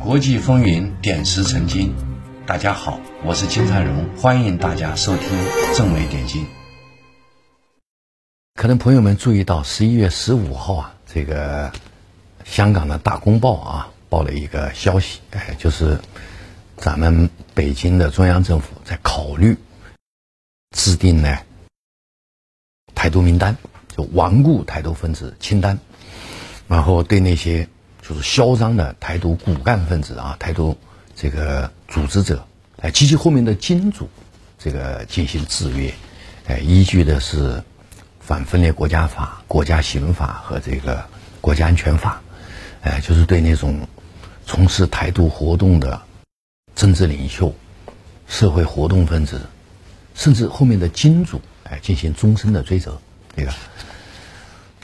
国际风云点石成金，大家好，我是金灿荣，欢迎大家收听正美点金。可能朋友们注意到，十一月十五号啊，这个香港的大公报啊报了一个消息，哎，就是咱们北京的中央政府在考虑制定呢台独名单，就顽固台独分子清单，然后对那些就是嚣张的台独骨干分子啊，台独这个组织者，哎，及其后面的金主，这个进行制约，哎，依据的是。反分裂国家法、国家刑法和这个国家安全法，哎，就是对那种从事台独活动的政治领袖、社会活动分子，甚至后面的金主，哎，进行终身的追责。这个，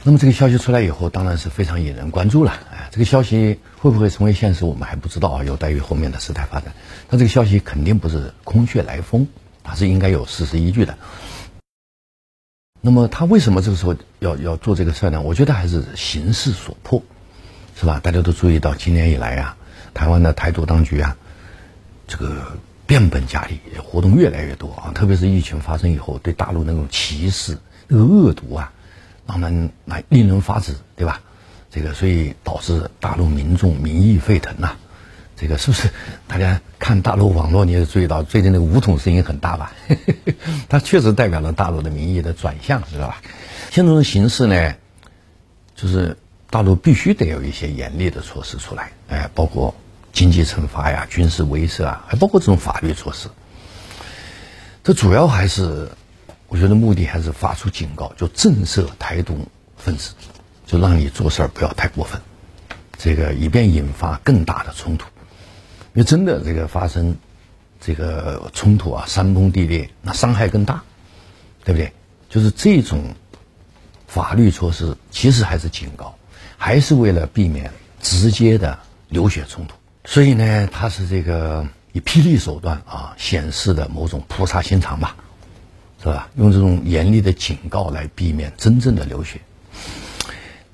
那么这个消息出来以后，当然是非常引人关注了。哎，这个消息会不会成为现实，我们还不知道啊，有待于后面的事态发展。但这个消息肯定不是空穴来风，它是应该有事实依据的。那么他为什么这个时候要要做这个事儿呢？我觉得还是形势所迫，是吧？大家都注意到今年以来啊，台湾的台独当局啊，这个变本加厉，活动越来越多啊。特别是疫情发生以后，对大陆那种歧视、那个恶毒啊，让人来令人发指，对吧？这个所以导致大陆民众民意沸腾呐。这个是不是大家看大陆网络，你也注意到最近那个武统声音很大吧？它确实代表了大陆的民意的转向，知道吧？现在这种形势呢，就是大陆必须得有一些严厉的措施出来，哎，包括经济惩罚呀、军事威慑啊，还包括这种法律措施。这主要还是，我觉得目的还是发出警告，就震慑台独分子，就让你做事儿不要太过分，这个以便引发更大的冲突。因为真的这个发生这个冲突啊，山崩地裂，那伤害更大，对不对？就是这种法律措施，其实还是警告，还是为了避免直接的流血冲突。所以呢，他是这个以霹雳手段啊，显示的某种菩萨心肠吧，是吧？用这种严厉的警告来避免真正的流血。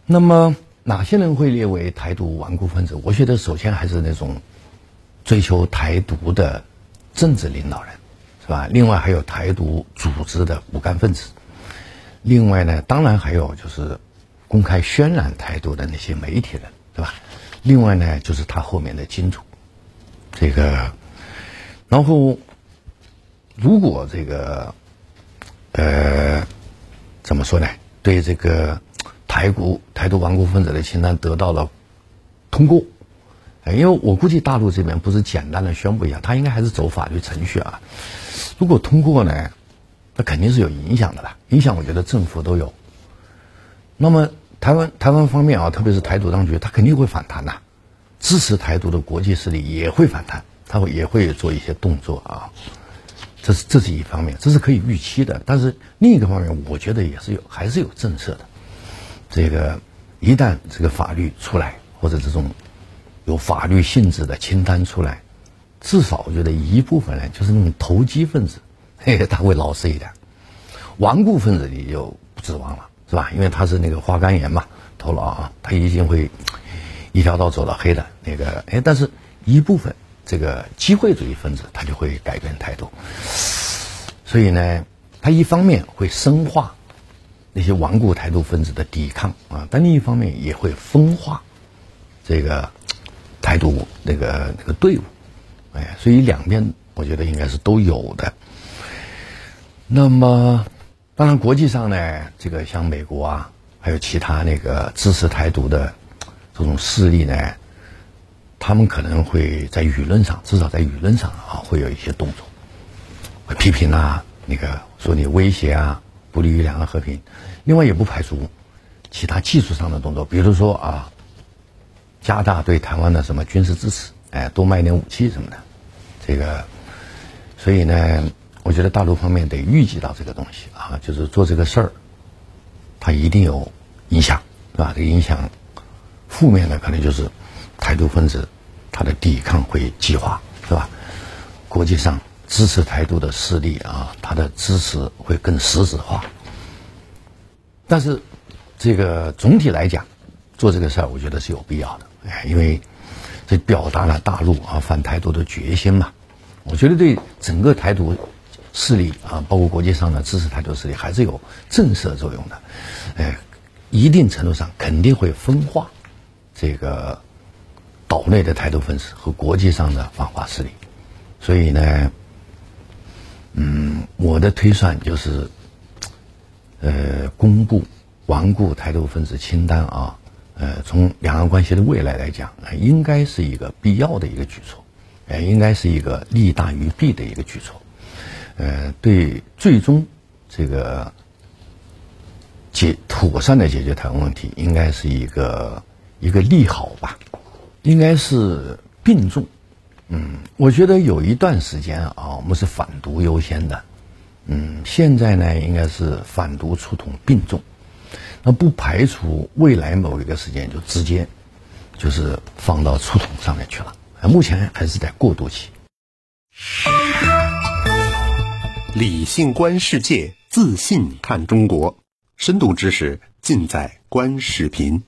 那么哪些人会列为台独顽固分子？我觉得首先还是那种。追求台独的政治领导人，是吧？另外还有台独组织的骨干分子，另外呢，当然还有就是公开渲染台独的那些媒体人，对吧？另外呢，就是他后面的金主，这个，然后如果这个，呃，怎么说呢？对这个台独台独顽固分子的清单得到了通过。因为我估计大陆这边不是简单的宣布一下，他应该还是走法律程序啊。如果通过呢，那肯定是有影响的啦。影响我觉得政府都有。那么台湾台湾方面啊，特别是台独当局，他肯定会反弹呐。支持台独的国际势力也会反弹，他会也会做一些动作啊。这是这是一方面，这是可以预期的。但是另一个方面，我觉得也是有还是有政策的。这个一旦这个法律出来或者这种。有法律性质的清单出来，至少我觉得一部分人就是那种投机分子，嘿，他会老实一点。顽固分子你就不指望了，是吧？因为他是那个花岗岩嘛，头脑啊，他一定会一条道走到黑的。那个，哎，但是一部分这个机会主义分子，他就会改变态度。所以呢，他一方面会深化那些顽固态度分子的抵抗啊，但另一方面也会分化这个。台独那个那个队伍，哎，所以两边我觉得应该是都有的。那么，当然国际上呢，这个像美国啊，还有其他那个支持台独的这种势力呢，他们可能会在舆论上，至少在舆论上啊，会有一些动作，会批评啊，那个说你威胁啊，不利于两岸和平。另外，也不排除其他技术上的动作，比如说啊。加大对台湾的什么军事支持，哎，多卖点武器什么的，这个，所以呢，我觉得大陆方面得预计到这个东西啊，就是做这个事儿，它一定有影响，是吧？这个影响负面的可能就是台独分子他的抵抗会激化，是吧？国际上支持台独的势力啊，他的支持会更实质化。但是这个总体来讲，做这个事儿，我觉得是有必要的。哎，因为这表达了大陆啊反台独的决心嘛。我觉得对整个台独势力啊，包括国际上的支持台独势力，还是有震慑作用的。哎，一定程度上肯定会分化这个岛内的台独分子和国际上的反华势力。所以呢，嗯，我的推算就是，呃，公布。顽固台独分子清单啊，呃，从两岸关系的未来来讲，应该是一个必要的一个举措，呃，应该是一个利大于弊的一个举措，呃，对最终这个解妥善的解决台湾问题，应该是一个一个利好吧，应该是并重。嗯，我觉得有一段时间啊，我们是反独优先的，嗯，现在呢，应该是反独出统并重。那不排除未来某一个时间就直接就是放到出统上面去了，目前还是在过渡期。理性观世界，自信看中国，深度知识尽在观视频。